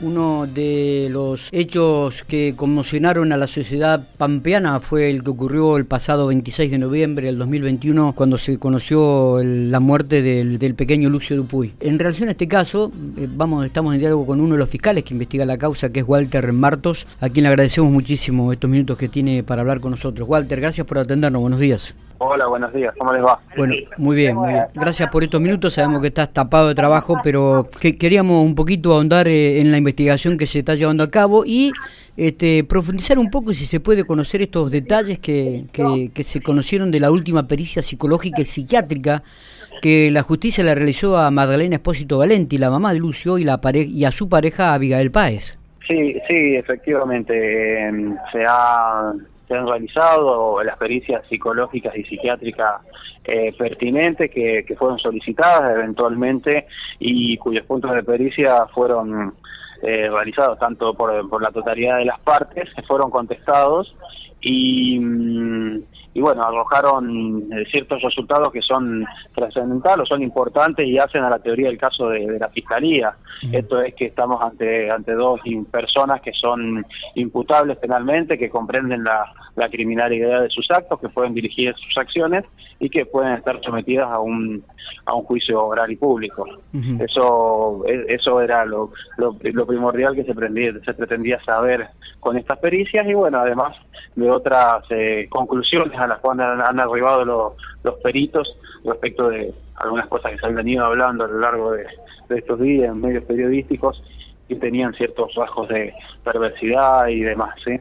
Uno de los hechos que conmocionaron a la sociedad pampeana fue el que ocurrió el pasado 26 de noviembre del 2021 cuando se conoció la muerte del, pequeño Lucio Dupuy. En relación a este caso, eh, vamos, estamos en diálogo con uno de los fiscales que investiga la causa, que es Walter Martos, a quien le agradecemos muchísimo estos minutos que tiene para hablar con nosotros. Walter, gracias por atendernos. Buenos días. Hola, buenos días, ¿cómo les va? Bueno, muy bien, muy bien. Gracias por estos minutos, sabemos que estás tapado de trabajo, pero que queríamos un poquito ahondar eh, en la investigación que se está llevando a cabo y este, profundizar un poco si se puede conocer estos detalles que, que, se conocieron de la última pericia psicológica y psiquiátrica que la justicia le realizó a Magdalena Espósito Valenti, la mamá de Lucio, y, la y a su pareja Abigail Páez. Sí, sí, efectivamente. Em, se ha han realizado las pericias psicológicas y psiquiátricas eh, pertinentes que, fueron solicitadas eventualmente y cuyos puntos de pericia fueron eh, realizados tanto por, por la totalidad de las partes, que fueron contestados y, mm, y bueno, arrojaron eh, ciertos resultados que son trascendentales, o son importantes y hacen a la teoría el caso de, la Fiscalía. Esto es que estamos ante, ante dos personas que son imputables penalmente, que comprenden la, la criminalidad de sus actos, que pueden dirigir sus acciones y que pueden estar sometidas a un a un juicio oral y público. Eso e, eso era lo, lo, primordial que se, se pretendía saber con estas pericias y bueno, además de otras eh, conclusiones a las cuales han, arribado los, los peritos respecto de algunas cosas que se han venido hablando a lo largo de, estos días en medios periodísticos y tenían ciertos rasgos de perversidad y demás. ¿sí?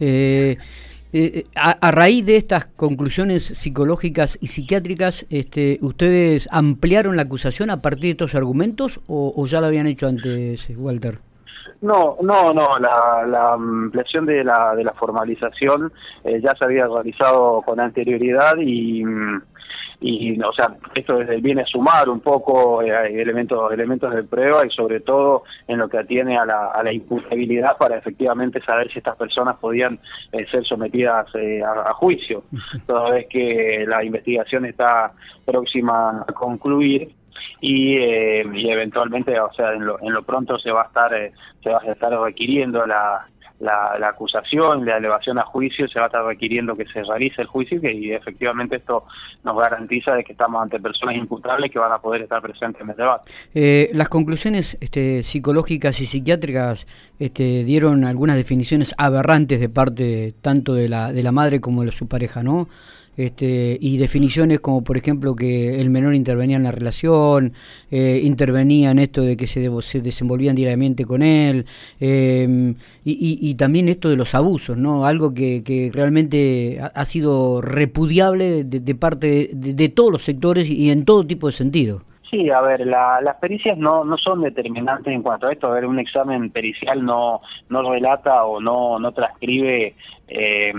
Eh, eh, a, raíz de estas conclusiones psicológicas y psiquiátricas, este, ¿ustedes ampliaron la acusación a partir de estos argumentos o, ya lo habían hecho antes, Walter? No, no, no, la, ampliación de la, de la formalización eh, ya se había realizado con anterioridad y... Y o sea esto viene a sumar un poco eh, elementos elementos de prueba y sobre todo en lo que atiene a la, a la imputabilidad para efectivamente saber si estas personas podían eh, ser sometidas eh, a, juicio. Toda vez que la investigación está próxima a concluir y, y eventualmente o sea en lo, en lo pronto se va a estar se va a estar requiriendo la la, la, acusación, la elevación a juicio, se va a estar requiriendo que se realice el juicio y, efectivamente esto nos garantiza de que estamos ante personas imputables que van a poder estar presentes en el debate. Eh, las conclusiones este, psicológicas y psiquiátricas este, dieron algunas definiciones aberrantes de parte tanto de la, de la madre como de su pareja, ¿no? Este, y definiciones como por ejemplo que el menor intervenía en la relación, eh, intervenía en esto de que se, se desenvolvían diariamente con él, em, y, también esto de los abusos, ¿no? algo que, que realmente ha, sido repudiable de, parte de, todos los sectores y, en todo tipo de sentido. Sí, a ver, las pericias no, no son determinantes en cuanto a esto. A ver, un examen pericial no, no relata o no, no transcribe eh,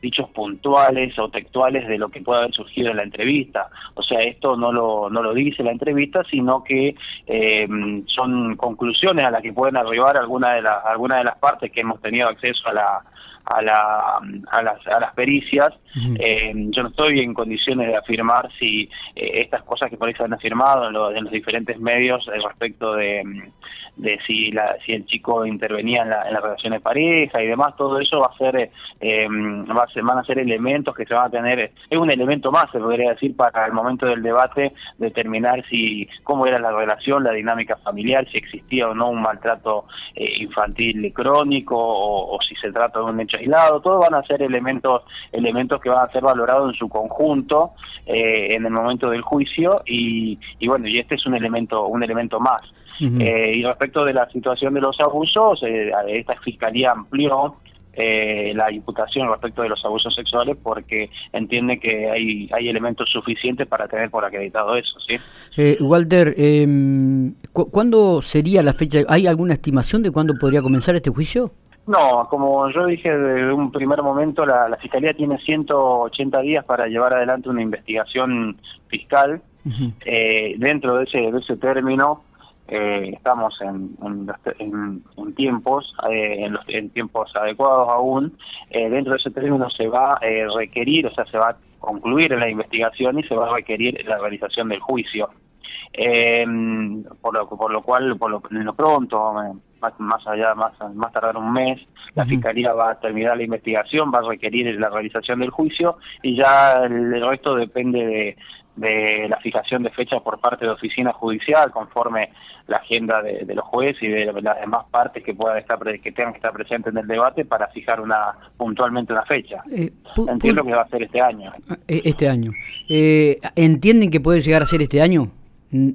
dichos puntuales o textuales de lo que puede haber surgido en la entrevista. O sea, esto no lo, no lo dice la entrevista, sino que eh, son conclusiones a las que pueden arribar alguna de, las alguna de las partes que hemos tenido acceso a la, a, la, a, las, a las pericias. Eh, yo no estoy en condiciones de afirmar si eh, estas cosas que por ahí se han afirmado en, en los diferentes medios respecto de de si, la, si el chico intervenía en la, en la relación de pareja y demás, todo eso va a ser, eh, va a ser, van a ser elementos que se van a tener, es un elemento más, se podría decir, para el momento del debate, determinar si cómo era la relación, la dinámica familiar, si existía o no un maltrato eh, infantil crónico o, si se trata de un hecho aislado, todo van a ser elementos, elementos que van a ser valorados en su conjunto eh, en el momento del juicio y, y bueno, y este es un elemento, un elemento más. Eh, y respecto de la situación de los abusos, eh, esta fiscalía amplió eh, la imputación respecto de los abusos sexuales porque entiende que hay, hay elementos suficientes para tener por acreditado eso. ¿sí? Walter, eh, ¿cuándo sería la fecha? ¿Hay alguna estimación de cuándo podría comenzar este juicio? No, como yo dije desde un primer momento, la, la Fiscalía tiene 180 días para llevar adelante una investigación fiscal. dentro de ese, de ese término, eh, estamos en, en, tiempos eh, en, los, en tiempos adecuados aún. Eh, dentro de ese término se va a requerir o sea se va a concluir la investigación y se va a requerir la realización del juicio. Em, por, lo, por lo cual, por lo, en lo pronto, más, allá, más, más tardar un mes, la Fiscalía va a terminar la investigación, va a requerir la realización del juicio y ya el resto depende de de la fijación de fechas por parte de oficina judicial conforme la agenda de, los jueces y de las demás partes que puedan estar que tengan que estar presentes en el debate para fijar una puntualmente una fecha. Eh, Entiendo que va a ser este año. Ah, eh, este año. Eh, ¿Entienden que puede llegar a ser este año? Sí,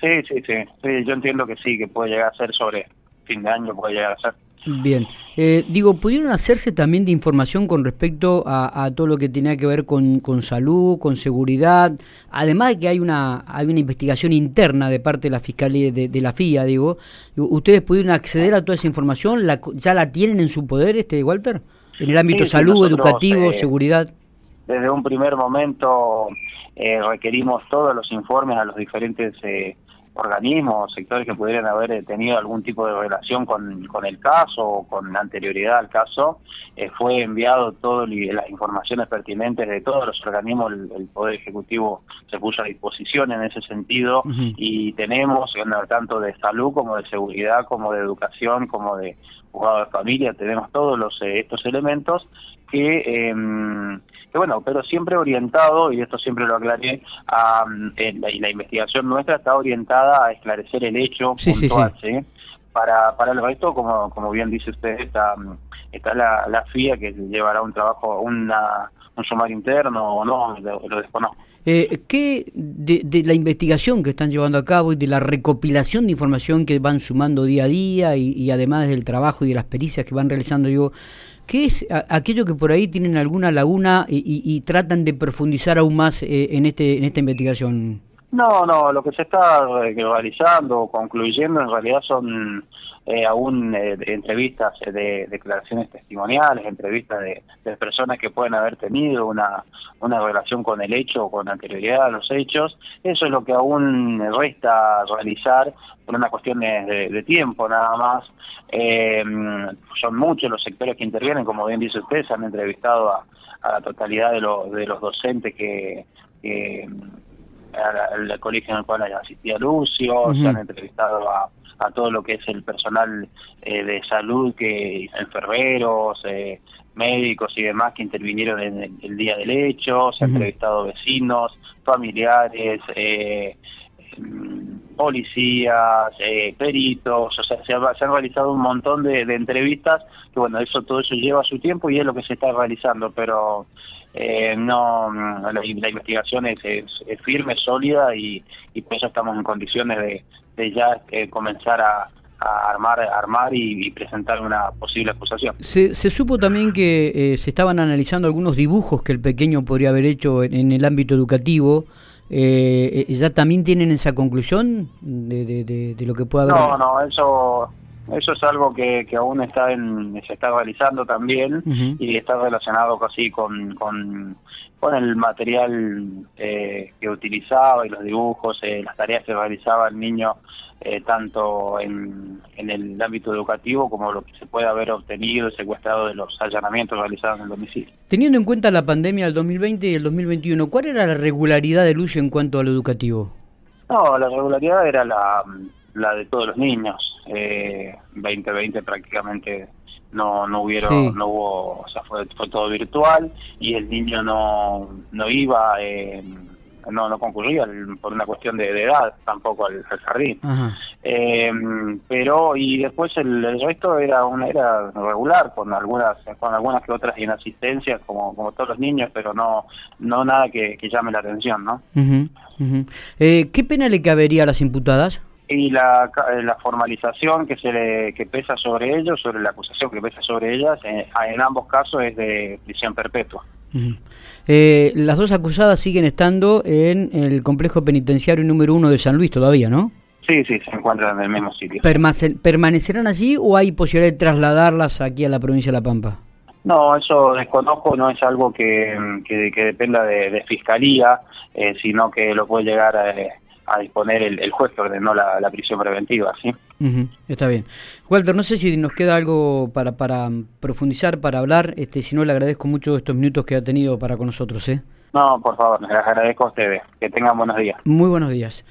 sí, sí, sí. Yo entiendo que sí, que puede llegar a ser sobre fin de año, puede llegar a ser. Bien. Eh, digo, ¿pudieron hacerse también de información con respecto a, todo lo que tenía que ver con, salud, con seguridad? Además de que hay una, hay una investigación interna de parte de la Fiscalía, de, la FIA, digo. ¿Ustedes pudieron acceder a toda esa información? ¿La, ¿Ya la tienen en su poder, este Walter? En el ámbito salud, educativo, eh, seguridad. Desde un primer momento eh, requerimos todos los informes a los diferentes organismos o sectores que pudieran haber eh, tenido algún tipo de relación con, con el caso o con anterioridad al caso, eh, fue enviado todas las informaciones pertinentes de todos los organismos, el, Poder Ejecutivo se puso a disposición en ese sentido y tenemos, tanto de salud como de seguridad, como de educación, como de juzgado de familia, tenemos todos los eh, estos elementos que... Eh, bueno, pero siempre orientado, y esto siempre lo aclaré, a, la, y la investigación nuestra está orientada a esclarecer el hecho puntual, sí, Para, para el resto, como, como bien dice usted, está, está la, la FIA que llevará un trabajo, una, un sumario interno o no, lo, desconozco. Eh, ¿Qué de, de, la investigación que están llevando a cabo y de la recopilación de información que van sumando día a día y, y además del trabajo y de las pericias que van realizando, digo, ¿Qué es aquello que por ahí tienen alguna laguna y, tratan de profundizar aún más eh, en este en esta investigación? No, no, lo que se está realizando concluyendo en realidad son eh, aún entrevistas de declaraciones testimoniales, entrevistas de, personas que pueden haber tenido una, una relación con el hecho o con anterioridad a los hechos. Eso es lo que aún resta realizar por una cuestión de tiempo nada más. Eh, son muchos los sectores que intervienen, como bien dice usted, se han entrevistado a, la totalidad de, los de los docentes que, al, colegio en el cual asistía Lucio, se han entrevistado a, a, todo lo que es el personal eh, de salud, que enfermeros, eh, médicos y demás que intervinieron en el, día del hecho, se han entrevistado vecinos, familiares, eh, policías, eh, peritos, o sea, se, han realizado un montón de, entrevistas, que bueno, eso todo eso lleva su tiempo y es lo que se está realizando, pero eh, no la, investigación es, firme, sólida y, y, por eso estamos en condiciones de, ya eh, comenzar a, armar armar y, presentar una posible acusación. Se, se supo también que se estaban analizando algunos dibujos que el pequeño podría haber hecho en el ámbito educativo, eh, ¿Ya también tienen esa conclusión de, de, lo que puede haber? No, no, eso eso es algo que, que aún está en, se está realizando también y está relacionado casi con, con, con el material eh, que utilizaba y los dibujos, eh, las tareas que realizaba el niño eh, tanto en, en, el ámbito educativo como lo que se puede haber obtenido y secuestrado de los allanamientos realizados en el domicilio. Teniendo en cuenta la pandemia del 2020 y el 2021, ¿cuál era la regularidad de Lucio en cuanto a lo educativo? No, la regularidad era la, la de todos los niños. Eh, 2020 prácticamente no no hubieron no hubo o sea fue, fue todo virtual y el niño no no iba eh, no, no concurría por una cuestión de, edad tampoco al, jardín. Eh, pero y después el, resto era una era regular con algunas con algunas que otras inasistencias como como todos los niños, pero no no nada que, llame la atención, ¿no? Eh, ¿Qué pena le cabería a las imputadas? y la, la formalización que se le, que pesa sobre ellos, sobre la acusación que pesa sobre ellas, eh, en ambos casos es de prisión perpetua. Eh, las dos acusadas siguen estando en el complejo penitenciario número uno de San Luis todavía, ¿no? Sí, sí, se encuentran en el mismo sitio. ¿Permanecerán allí o hay posibilidad de trasladarlas aquí a la provincia de La Pampa? No, eso desconozco, no es algo que, que, dependa de, fiscalía, eh, sino que lo puede llegar a, a disponer el, juez que ordenó la, prisión preventiva, ¿sí? está bien. Walter, no sé si nos queda algo para, para profundizar, para hablar, este, si no le agradezco mucho estos minutos que ha tenido para con nosotros, ¿eh? No, por favor, les agradezco a ustedes. Que tengan buenos días. Muy buenos días.